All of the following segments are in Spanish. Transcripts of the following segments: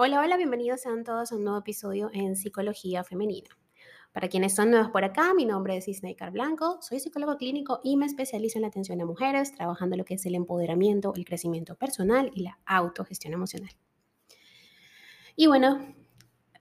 Hola, hola, bienvenidos sean todos a un nuevo episodio en Psicología Femenina. Para quienes son nuevos por acá, mi nombre es Isnaikar Blanco, soy psicólogo clínico y me especializo en la atención a mujeres, trabajando lo que es el empoderamiento, el crecimiento personal y la autogestión emocional. Y bueno,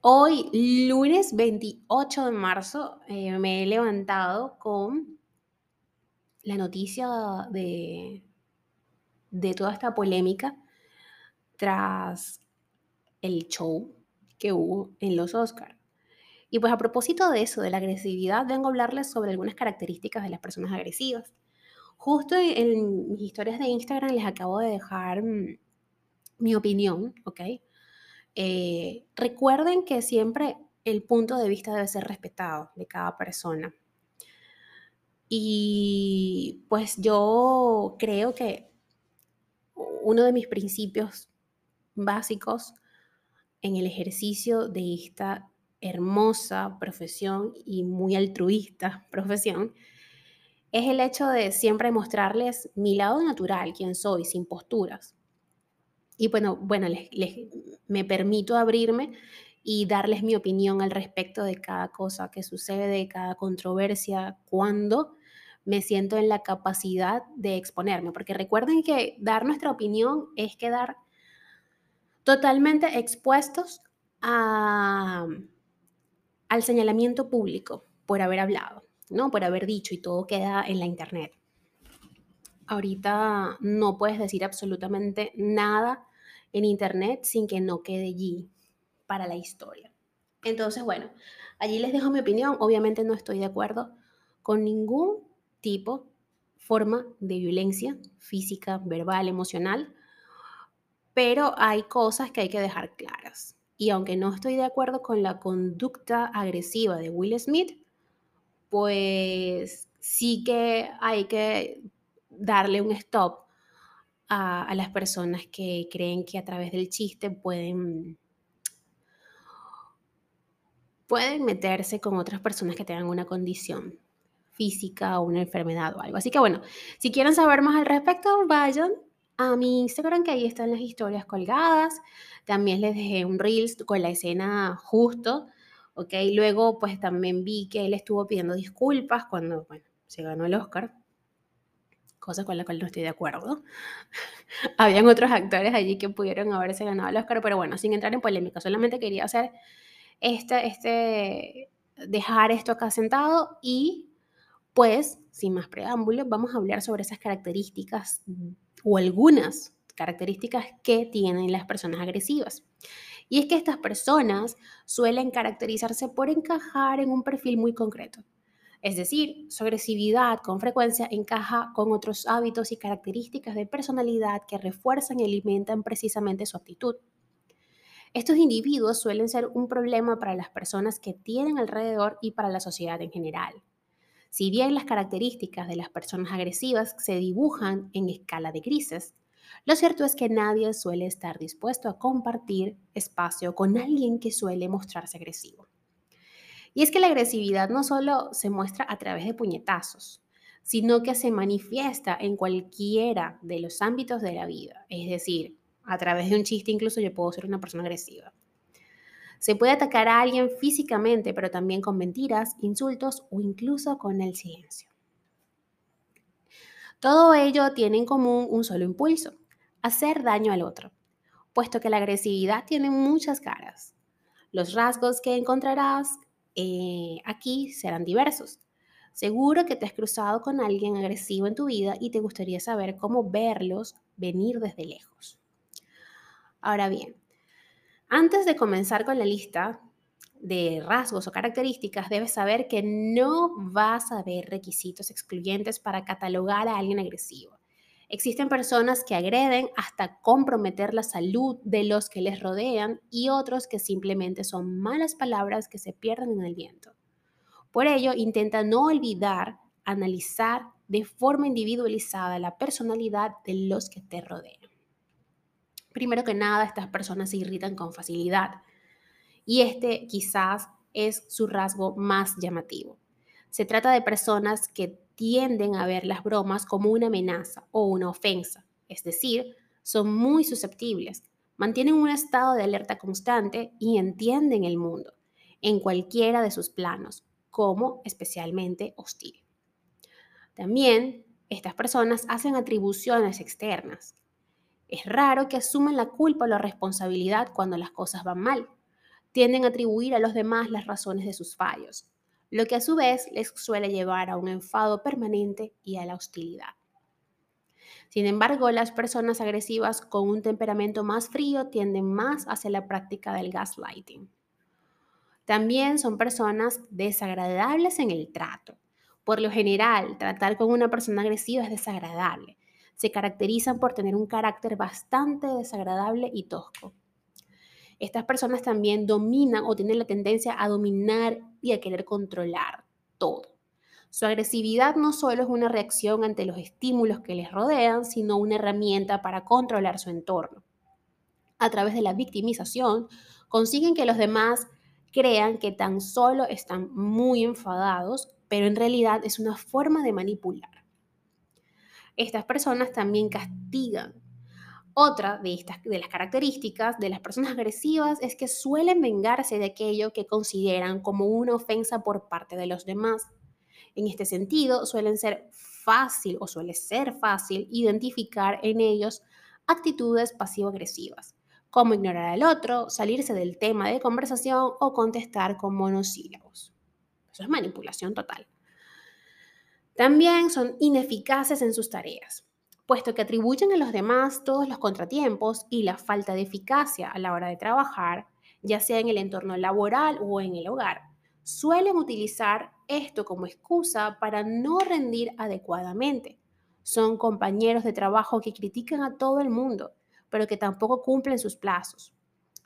hoy, lunes 28 de marzo, eh, me he levantado con la noticia de, de toda esta polémica tras el show que hubo en los Oscars. Y pues a propósito de eso, de la agresividad, vengo a hablarles sobre algunas características de las personas agresivas. Justo en mis historias de Instagram les acabo de dejar mm, mi opinión, ¿ok? Eh, recuerden que siempre el punto de vista debe ser respetado de cada persona. Y pues yo creo que uno de mis principios básicos en el ejercicio de esta hermosa profesión y muy altruista profesión es el hecho de siempre mostrarles mi lado natural, quién soy, sin posturas. Y bueno, bueno me permito abrirme y darles mi opinión al respecto de cada cosa que sucede, cada controversia, cuando me siento en la capacidad de exponerme. Porque recuerden que dar nuestra opinión es quedar totalmente expuestos a, al señalamiento público por haber hablado, ¿no? Por haber dicho y todo queda en la internet. Ahorita no puedes decir absolutamente nada en internet sin que no quede allí para la historia. Entonces, bueno, allí les dejo mi opinión. Obviamente no estoy de acuerdo con ningún tipo, forma de violencia física, verbal, emocional pero hay cosas que hay que dejar claras. Y aunque no estoy de acuerdo con la conducta agresiva de Will Smith, pues sí que hay que darle un stop a, las personas que creen que a través del chiste pueden, pueden meterse con otras personas que tengan una condición física o una enfermedad o algo. Así que bueno, si quieren saber más al respecto, vayan a mi Instagram, que ahí están las historias colgadas. También les dejé un Reels con la escena justo, ¿ok? Luego, pues también vi que él estuvo pidiendo disculpas cuando, bueno, se ganó el Oscar, cosa con la cual no estoy de acuerdo. Habían otros actores allí que pudieron haberse ganado el Oscar, pero bueno, sin entrar en polémica, solamente quería hacer este, este, dejar esto acá sentado y pues, sin más preámbulos, vamos a hablar sobre esas características o algunas características que tienen las personas agresivas. Y es que estas personas suelen caracterizarse por encajar en un perfil muy concreto. Es decir, su agresividad con frecuencia encaja con otros hábitos y características de personalidad que refuerzan y alimentan precisamente su actitud. Estos individuos suelen ser un problema para las personas que tienen alrededor y para la sociedad en general. Si bien las características de las personas agresivas se dibujan en escala de grises, lo cierto es que nadie suele estar dispuesto a compartir espacio con alguien que suele mostrarse agresivo. Y es que la agresividad no solo se muestra a través de puñetazos, sino que se manifiesta en cualquiera de los ámbitos de la vida. Es decir, a través de un chiste incluso yo puedo ser una persona agresiva. Se puede atacar a alguien físicamente, pero también con mentiras, insultos o incluso con el silencio. Todo ello tiene en común un solo impulso, hacer daño al otro, puesto que la agresividad tiene muchas caras. Los rasgos que encontrarás eh, aquí serán diversos. Seguro que te has cruzado con alguien agresivo en tu vida y te gustaría saber cómo verlos venir desde lejos. Ahora bien, antes de comenzar con la lista de rasgos o características, debes saber que no vas a ver requisitos excluyentes para catalogar a alguien agresivo. Existen personas que agreden hasta comprometer la salud de los que les rodean y otros que simplemente son malas palabras que se pierden en el viento. Por ello, intenta no olvidar analizar de forma individualizada la personalidad de los que te rodean. Primero que nada, estas personas se irritan con facilidad y este quizás es su rasgo más llamativo. Se trata de personas que tienden a ver las bromas como una amenaza o una ofensa, es decir, son muy susceptibles, mantienen un estado de alerta constante y entienden el mundo, en cualquiera de sus planos, como especialmente hostil. También estas personas hacen atribuciones externas. Es raro que asuman la culpa o la responsabilidad cuando las cosas van mal. Tienden a atribuir a los demás las razones de sus fallos, lo que a su vez les suele llevar a un enfado permanente y a la hostilidad. Sin embargo, las personas agresivas con un temperamento más frío tienden más hacia la práctica del gaslighting. También son personas desagradables en el trato. Por lo general, tratar con una persona agresiva es desagradable. Se caracterizan por tener un carácter bastante desagradable y tosco. Estas personas también dominan o tienen la tendencia a dominar y a querer controlar todo. Su agresividad no solo es una reacción ante los estímulos que les rodean, sino una herramienta para controlar su entorno. A través de la victimización, consiguen que los demás crean que tan solo están muy enfadados, pero en realidad es una forma de manipular. Estas personas también castigan. Otra de, estas, de las características de las personas agresivas es que suelen vengarse de aquello que consideran como una ofensa por parte de los demás. En este sentido, suelen ser fácil o suele ser fácil identificar en ellos actitudes pasivo-agresivas como ignorar al otro, salirse del tema de conversación o contestar con monosílabos. Eso es manipulación total. También son ineficaces en sus tareas, puesto que atribuyen a los demás todos los contratiempos y la falta de eficacia a la hora de trabajar, ya sea en el entorno laboral o en el hogar. Suelen utilizar esto como excusa para no rendir adecuadamente. Son compañeros de trabajo que critican a todo el mundo pero que tampoco cumplen sus plazos.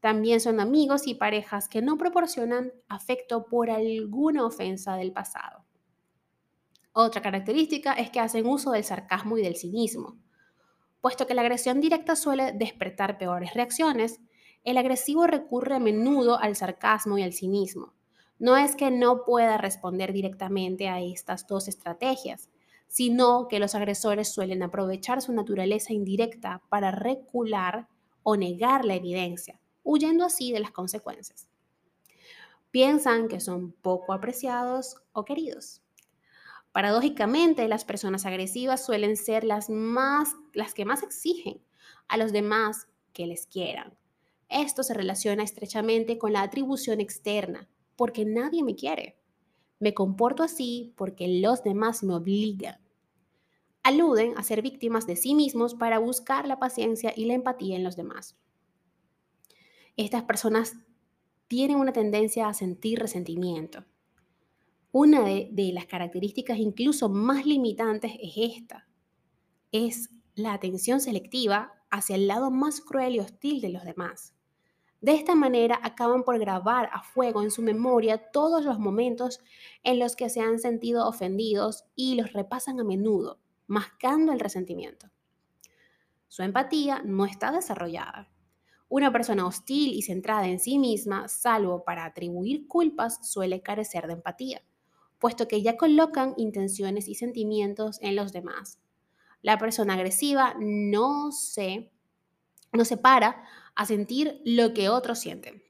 También son amigos y parejas que no proporcionan afecto por alguna ofensa del pasado. Otra característica es que hacen uso del sarcasmo y del cinismo. Puesto que la agresión directa suele despertar peores reacciones, el agresivo recurre a menudo al sarcasmo y al cinismo. No es que no pueda responder directamente a estas dos estrategias, sino que los agresores suelen aprovechar su naturaleza indirecta para recular o negar la evidencia, huyendo así de las consecuencias. Piensan que son poco apreciados o queridos. Paradójicamente, las personas agresivas suelen ser las, más, las que más exigen a los demás que les quieran. Esto se relaciona estrechamente con la atribución externa, porque nadie me quiere. Me comporto así porque los demás me obligan. Aluden a ser víctimas de sí mismos para buscar la paciencia y la empatía en los demás. Estas personas tienen una tendencia a sentir resentimiento. Una de, las características incluso más limitantes es esta. Es la atención selectiva hacia el lado más cruel y hostil de los demás. De esta manera acaban por grabar a fuego en su memoria todos los momentos en los que se han sentido ofendidos y los repasan a menudo, mascando el resentimiento. Su empatía no está desarrollada. Una persona hostil y centrada en sí misma, salvo para atribuir culpas, suele carecer de empatía, puesto que ya colocan intenciones y sentimientos en los demás. La persona agresiva no se, no se para a sentir lo que otros sienten.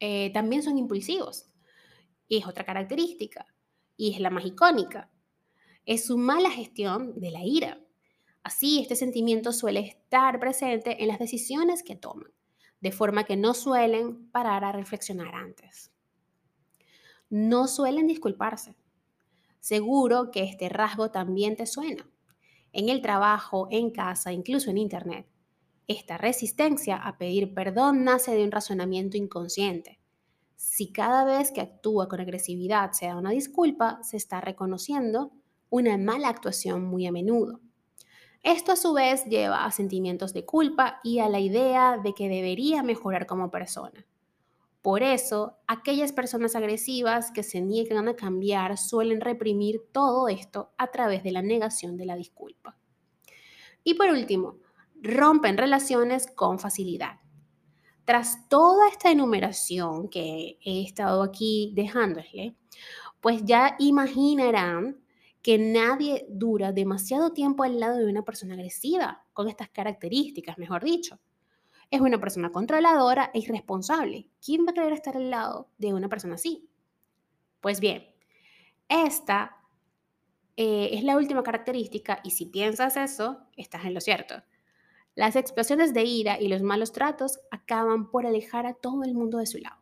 Eh, también son impulsivos. Y es otra característica. Y es la más icónica. Es su mala gestión de la ira. Así, este sentimiento suele estar presente en las decisiones que toman, de forma que no suelen parar a reflexionar antes. No suelen disculparse. Seguro que este rasgo también te suena. En el trabajo, en casa, incluso en Internet. Esta resistencia a pedir perdón nace de un razonamiento inconsciente. Si cada vez que actúa con agresividad se da una disculpa, se está reconociendo una mala actuación muy a menudo. Esto a su vez lleva a sentimientos de culpa y a la idea de que debería mejorar como persona. Por eso, aquellas personas agresivas que se niegan a cambiar suelen reprimir todo esto a través de la negación de la disculpa. Y por último, rompen relaciones con facilidad. Tras toda esta enumeración que he estado aquí dejándole, pues ya imaginarán que nadie dura demasiado tiempo al lado de una persona agresiva, con estas características, mejor dicho. Es una persona controladora e irresponsable. ¿Quién va a querer estar al lado de una persona así? Pues bien, esta eh, es la última característica y si piensas eso, estás en lo cierto. Las explosiones de ira y los malos tratos acaban por alejar a todo el mundo de su lado.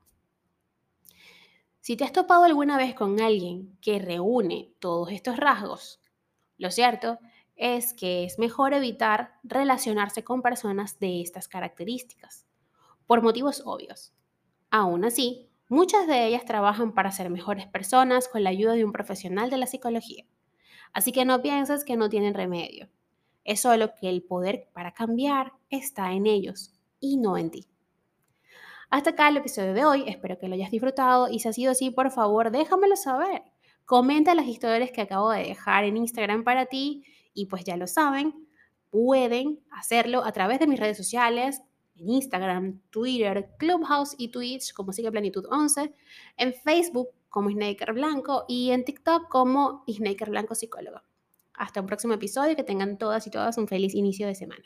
Si te has topado alguna vez con alguien que reúne todos estos rasgos, lo cierto es que es mejor evitar relacionarse con personas de estas características, por motivos obvios. Aún así, muchas de ellas trabajan para ser mejores personas con la ayuda de un profesional de la psicología. Así que no pienses que no tienen remedio. Es solo que el poder para cambiar está en ellos y no en ti. Hasta acá el episodio de hoy, espero que lo hayas disfrutado y si ha sido así, por favor, déjamelo saber. Comenta las historias que acabo de dejar en Instagram para ti y pues ya lo saben, pueden hacerlo a través de mis redes sociales, en Instagram, Twitter, Clubhouse y Twitch como Sigue Planitud 11, en Facebook como Snaker Blanco y en TikTok como Snaker Blanco Psicólogo. Hasta un próximo episodio, que tengan todas y todas un feliz inicio de semana.